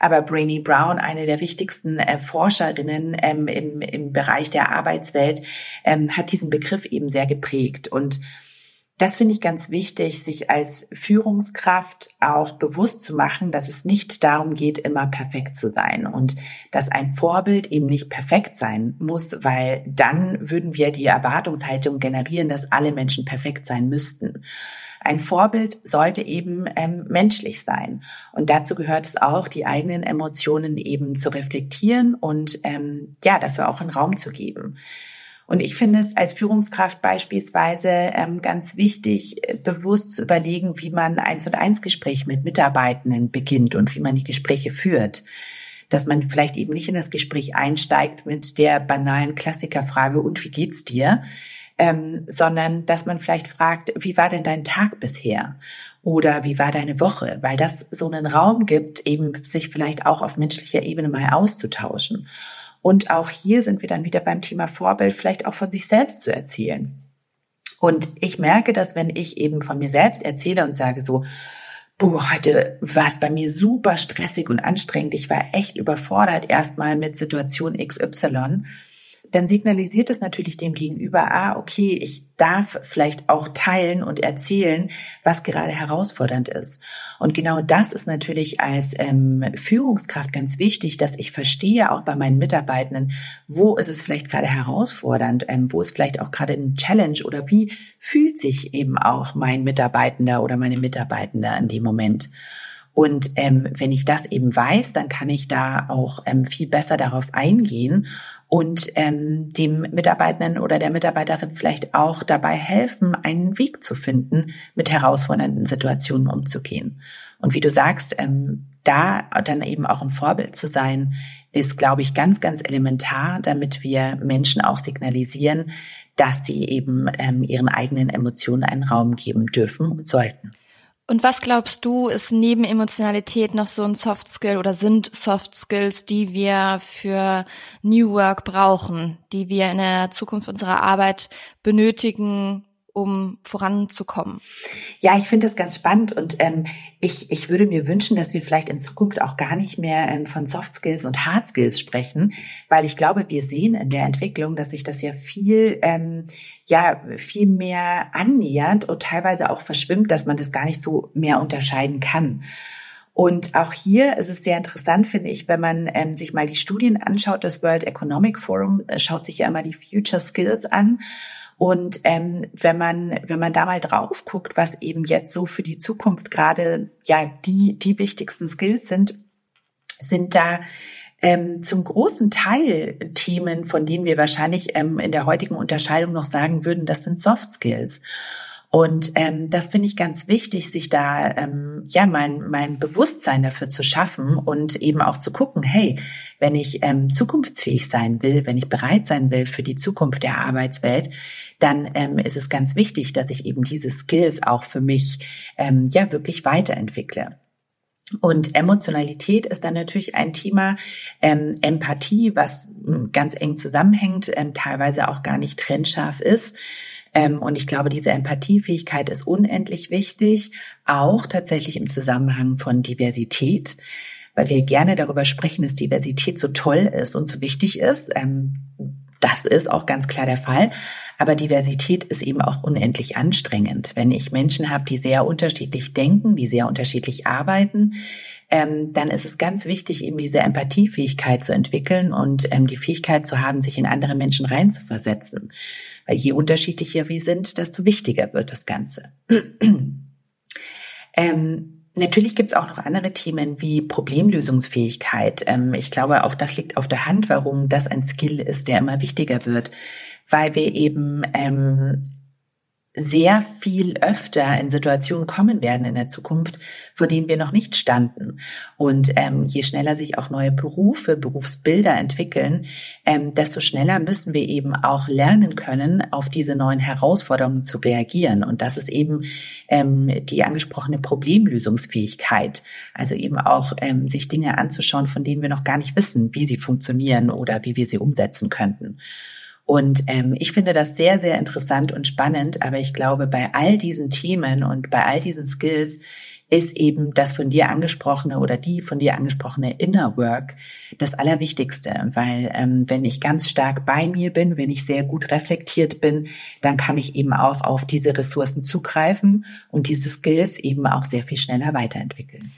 Aber Brainy Brown, eine der wichtigsten äh, Forscherinnen ähm, im, im Bereich der Arbeitswelt, ähm, hat diesen Begriff eben sehr geprägt. Und das finde ich ganz wichtig, sich als Führungskraft auch bewusst zu machen, dass es nicht darum geht, immer perfekt zu sein und dass ein Vorbild eben nicht perfekt sein muss, weil dann würden wir die Erwartungshaltung generieren, dass alle Menschen perfekt sein müssten. Ein Vorbild sollte eben ähm, menschlich sein. Und dazu gehört es auch, die eigenen Emotionen eben zu reflektieren und ähm, ja, dafür auch einen Raum zu geben. Und ich finde es als Führungskraft beispielsweise ähm, ganz wichtig, äh, bewusst zu überlegen, wie man eins und eins Gespräch mit Mitarbeitenden beginnt und wie man die Gespräche führt. Dass man vielleicht eben nicht in das Gespräch einsteigt mit der banalen Klassikerfrage, und wie geht's dir? Ähm, sondern dass man vielleicht fragt, wie war denn dein Tag bisher? Oder wie war deine Woche? Weil das so einen Raum gibt, eben sich vielleicht auch auf menschlicher Ebene mal auszutauschen. Und auch hier sind wir dann wieder beim Thema Vorbild, vielleicht auch von sich selbst zu erzählen. Und ich merke, dass wenn ich eben von mir selbst erzähle und sage so, boah, heute war es bei mir super stressig und anstrengend, ich war echt überfordert erstmal mit Situation XY, dann signalisiert es natürlich dem Gegenüber, ah, okay, ich darf vielleicht auch teilen und erzählen, was gerade herausfordernd ist. Und genau das ist natürlich als ähm, Führungskraft ganz wichtig, dass ich verstehe auch bei meinen Mitarbeitenden, wo ist es vielleicht gerade herausfordernd, ähm, wo ist vielleicht auch gerade ein Challenge oder wie fühlt sich eben auch mein Mitarbeitender oder meine Mitarbeitende in dem Moment. Und ähm, wenn ich das eben weiß, dann kann ich da auch ähm, viel besser darauf eingehen und ähm, dem Mitarbeitenden oder der Mitarbeiterin vielleicht auch dabei helfen, einen Weg zu finden, mit herausfordernden Situationen umzugehen. Und wie du sagst, ähm, da dann eben auch ein Vorbild zu sein, ist, glaube ich, ganz, ganz elementar, damit wir Menschen auch signalisieren, dass sie eben ähm, ihren eigenen Emotionen einen Raum geben dürfen und sollten. Und was glaubst du, ist neben Emotionalität noch so ein Soft Skill oder sind Soft Skills, die wir für New Work brauchen, die wir in der Zukunft unserer Arbeit benötigen, um voranzukommen? Ja, ich finde das ganz spannend und ähm, ich, ich würde mir wünschen, dass wir vielleicht in Zukunft auch gar nicht mehr ähm, von Soft Skills und Hard Skills sprechen, weil ich glaube, wir sehen in der Entwicklung, dass sich das ja viel, ähm, ja, viel mehr annähernd und teilweise auch verschwimmt, dass man das gar nicht so mehr unterscheiden kann. Und auch hier ist es sehr interessant, finde ich, wenn man ähm, sich mal die Studien anschaut. Das World Economic Forum äh, schaut sich ja immer die Future Skills an. Und ähm, wenn man wenn man da mal drauf guckt, was eben jetzt so für die Zukunft gerade ja die die wichtigsten Skills sind, sind da ähm, zum großen Teil Themen, von denen wir wahrscheinlich ähm, in der heutigen Unterscheidung noch sagen würden, das sind Soft Skills. Und ähm, das finde ich ganz wichtig, sich da ähm, ja mein, mein Bewusstsein dafür zu schaffen und eben auch zu gucken, hey, wenn ich ähm, zukunftsfähig sein will, wenn ich bereit sein will für die Zukunft der Arbeitswelt, dann ähm, ist es ganz wichtig, dass ich eben diese Skills auch für mich ähm, ja wirklich weiterentwickle. Und Emotionalität ist dann natürlich ein Thema, ähm, Empathie, was hm, ganz eng zusammenhängt, ähm, teilweise auch gar nicht trennscharf ist. Ähm, und ich glaube, diese Empathiefähigkeit ist unendlich wichtig, auch tatsächlich im Zusammenhang von Diversität, weil wir gerne darüber sprechen, dass Diversität so toll ist und so wichtig ist. Ähm, das ist auch ganz klar der Fall. Aber Diversität ist eben auch unendlich anstrengend. Wenn ich Menschen habe, die sehr unterschiedlich denken, die sehr unterschiedlich arbeiten, ähm, dann ist es ganz wichtig, eben diese Empathiefähigkeit zu entwickeln und ähm, die Fähigkeit zu haben, sich in andere Menschen reinzuversetzen. Je unterschiedlicher wir sind, desto wichtiger wird das Ganze. ähm, Natürlich gibt es auch noch andere Themen wie Problemlösungsfähigkeit. Ähm, ich glaube, auch das liegt auf der Hand, warum das ein Skill ist, der immer wichtiger wird, weil wir eben ähm, sehr viel öfter in Situationen kommen werden in der Zukunft, vor denen wir noch nicht standen. Und ähm, je schneller sich auch neue Berufe, Berufsbilder entwickeln, ähm, desto schneller müssen wir eben auch lernen können, auf diese neuen Herausforderungen zu reagieren. Und das ist eben ähm, die angesprochene Problemlösungsfähigkeit. Also eben auch ähm, sich Dinge anzuschauen, von denen wir noch gar nicht wissen, wie sie funktionieren oder wie wir sie umsetzen könnten. Und ähm, ich finde das sehr, sehr interessant und spannend. Aber ich glaube, bei all diesen Themen und bei all diesen Skills ist eben das von dir angesprochene oder die von dir angesprochene Inner Work das Allerwichtigste. Weil ähm, wenn ich ganz stark bei mir bin, wenn ich sehr gut reflektiert bin, dann kann ich eben auch auf diese Ressourcen zugreifen und diese Skills eben auch sehr viel schneller weiterentwickeln.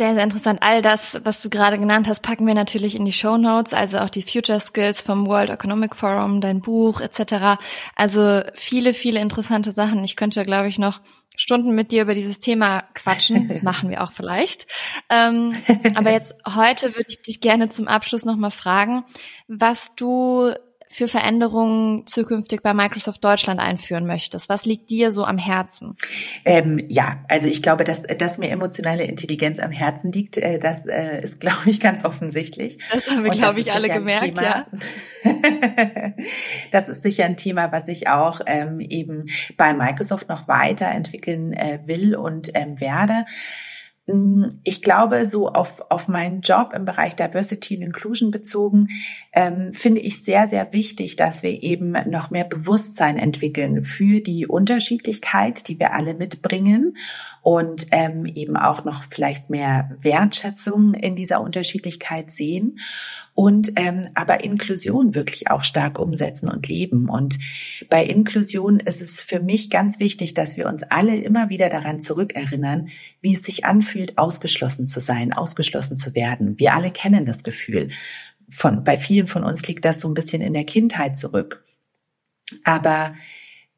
Sehr, sehr interessant. All das, was du gerade genannt hast, packen wir natürlich in die Show Notes, also auch die Future Skills vom World Economic Forum, dein Buch etc. Also viele, viele interessante Sachen. Ich könnte, glaube ich, noch Stunden mit dir über dieses Thema quatschen. Das machen wir auch vielleicht. Ähm, aber jetzt heute würde ich dich gerne zum Abschluss nochmal fragen, was du für Veränderungen zukünftig bei Microsoft Deutschland einführen möchtest? Was liegt dir so am Herzen? Ähm, ja, also ich glaube, dass, dass mir emotionale Intelligenz am Herzen liegt, äh, das äh, ist, glaube ich, ganz offensichtlich. Das haben wir, glaube ich, alle gemerkt, Thema, ja. das ist sicher ein Thema, was ich auch ähm, eben bei Microsoft noch weiterentwickeln äh, will und ähm, werde. Mm, ich glaube, so auf, auf meinen Job im Bereich Diversity und Inclusion bezogen, ähm, finde ich sehr, sehr wichtig, dass wir eben noch mehr Bewusstsein entwickeln für die Unterschiedlichkeit, die wir alle mitbringen und ähm, eben auch noch vielleicht mehr Wertschätzung in dieser Unterschiedlichkeit sehen. Und ähm, aber Inklusion wirklich auch stark umsetzen und leben. Und bei Inklusion ist es für mich ganz wichtig, dass wir uns alle immer wieder daran zurückerinnern, wie es sich anfühlt, ausgeschlossen zu sein, ausgeschlossen zu werden. Wir alle kennen das Gefühl. Von, bei vielen von uns liegt das so ein bisschen in der Kindheit zurück. Aber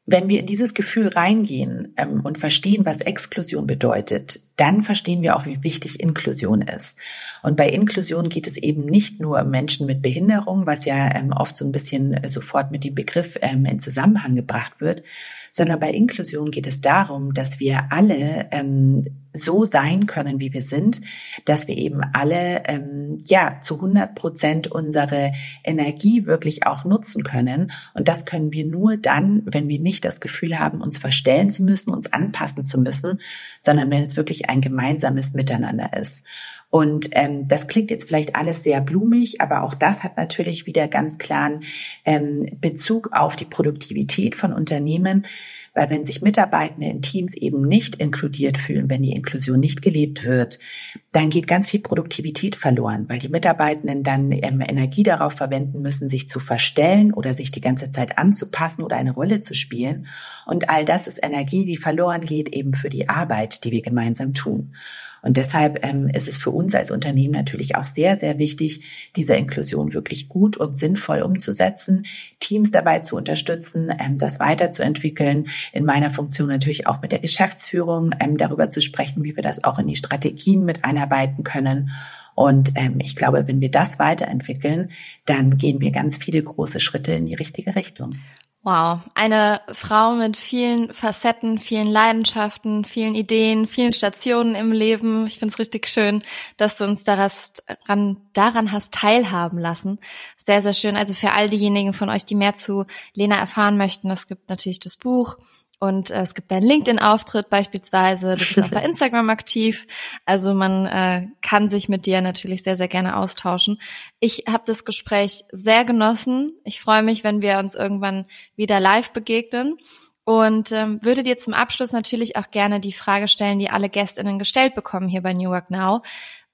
wenn wir in dieses Gefühl reingehen ähm, und verstehen, was Exklusion bedeutet, dann verstehen wir auch, wie wichtig Inklusion ist. Und bei Inklusion geht es eben nicht nur um Menschen mit Behinderung, was ja ähm, oft so ein bisschen sofort mit dem Begriff ähm, in Zusammenhang gebracht wird, sondern bei Inklusion geht es darum, dass wir alle ähm, so sein können, wie wir sind, dass wir eben alle ähm, ja zu 100 Prozent unsere Energie wirklich auch nutzen können. Und das können wir nur dann, wenn wir nicht das Gefühl haben, uns verstellen zu müssen, uns anpassen zu müssen, sondern wenn es wirklich ein gemeinsames Miteinander ist. Und ähm, das klingt jetzt vielleicht alles sehr blumig, aber auch das hat natürlich wieder ganz klaren ähm, Bezug auf die Produktivität von Unternehmen. Weil wenn sich Mitarbeitende in Teams eben nicht inkludiert fühlen, wenn die Inklusion nicht gelebt wird, dann geht ganz viel Produktivität verloren, weil die Mitarbeitenden dann ähm, Energie darauf verwenden müssen, sich zu verstellen oder sich die ganze Zeit anzupassen oder eine Rolle zu spielen. Und all das ist Energie, die verloren geht eben für die Arbeit, die wir gemeinsam tun. Und deshalb ähm, ist es für uns als Unternehmen natürlich auch sehr, sehr wichtig, diese Inklusion wirklich gut und sinnvoll umzusetzen, Teams dabei zu unterstützen, ähm, das weiterzuentwickeln, in meiner Funktion natürlich auch mit der Geschäftsführung ähm, darüber zu sprechen, wie wir das auch in die Strategien mit einarbeiten können. Und ähm, ich glaube, wenn wir das weiterentwickeln, dann gehen wir ganz viele große Schritte in die richtige Richtung. Wow, eine Frau mit vielen Facetten, vielen Leidenschaften, vielen Ideen, vielen Stationen im Leben. Ich finde es richtig schön, dass du uns daran, daran hast teilhaben lassen. Sehr, sehr schön. Also für all diejenigen von euch, die mehr zu Lena erfahren möchten, es gibt natürlich das Buch und äh, es gibt deinen LinkedIn-Auftritt beispielsweise. Du bist auch bei Instagram aktiv. Also man äh, kann sich mit dir natürlich sehr, sehr gerne austauschen. Ich habe das Gespräch sehr genossen. Ich freue mich, wenn wir uns irgendwann wieder live begegnen. Und ähm, würde dir zum Abschluss natürlich auch gerne die Frage stellen, die alle GästInnen gestellt bekommen hier bei New Work Now.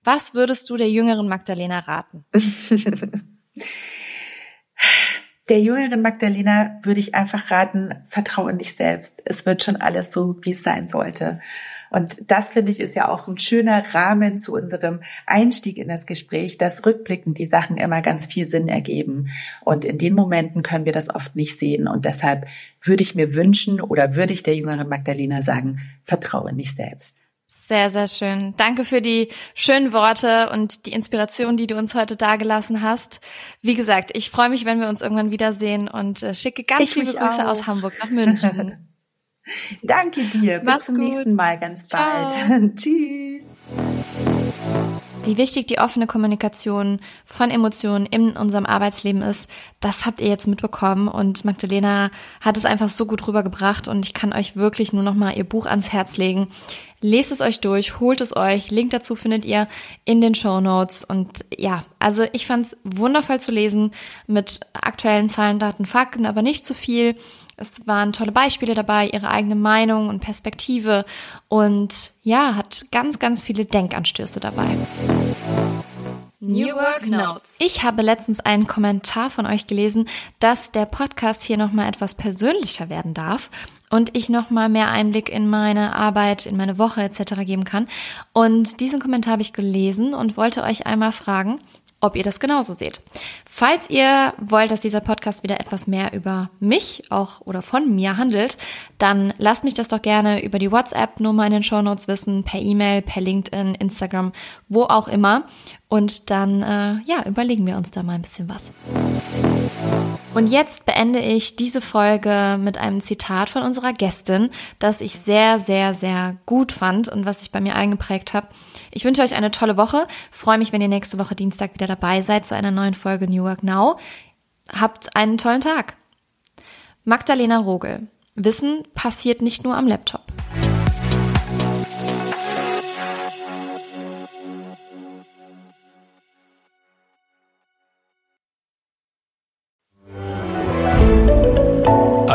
Was würdest du der jüngeren Magdalena raten? der jüngeren Magdalena würde ich einfach raten, vertraue in dich selbst. Es wird schon alles so, wie es sein sollte. Und das finde ich ist ja auch ein schöner Rahmen zu unserem Einstieg in das Gespräch, dass rückblickend die Sachen immer ganz viel Sinn ergeben. Und in den Momenten können wir das oft nicht sehen. Und deshalb würde ich mir wünschen oder würde ich der jüngeren Magdalena sagen, vertraue in dich selbst. Sehr, sehr schön. Danke für die schönen Worte und die Inspiration, die du uns heute dagelassen hast. Wie gesagt, ich freue mich, wenn wir uns irgendwann wiedersehen und äh, schicke ganz ich liebe Grüße auch. aus Hamburg nach München. Danke dir. Bis Mach's zum gut. nächsten Mal ganz bald. Tschüss wie wichtig die offene Kommunikation von Emotionen in unserem Arbeitsleben ist, das habt ihr jetzt mitbekommen und Magdalena hat es einfach so gut rübergebracht und ich kann euch wirklich nur noch mal ihr Buch ans Herz legen. Lest es euch durch, holt es euch. Link dazu findet ihr in den Show Notes. Und ja, also ich fand es wundervoll zu lesen mit aktuellen Zahlen, Daten, Fakten, aber nicht zu viel. Es waren tolle Beispiele dabei, ihre eigene Meinung und Perspektive und ja, hat ganz, ganz viele Denkanstöße dabei. New Work Notes. Ich habe letztens einen Kommentar von euch gelesen, dass der Podcast hier nochmal etwas persönlicher werden darf und ich nochmal mehr Einblick in meine Arbeit, in meine Woche etc. geben kann. Und diesen Kommentar habe ich gelesen und wollte euch einmal fragen, ob ihr das genauso seht. Falls ihr wollt, dass dieser Podcast wieder etwas mehr über mich auch oder von mir handelt, dann lasst mich das doch gerne über die WhatsApp-Nummer in den Show Notes wissen, per E-Mail, per LinkedIn, Instagram, wo auch immer. Und dann, äh, ja, überlegen wir uns da mal ein bisschen was. Und jetzt beende ich diese Folge mit einem Zitat von unserer Gästin, das ich sehr, sehr, sehr gut fand und was ich bei mir eingeprägt habe. Ich wünsche euch eine tolle Woche. Freue mich, wenn ihr nächste Woche Dienstag wieder dabei seid zu einer neuen Folge New Work Now. Habt einen tollen Tag. Magdalena Rogel. Wissen passiert nicht nur am Laptop.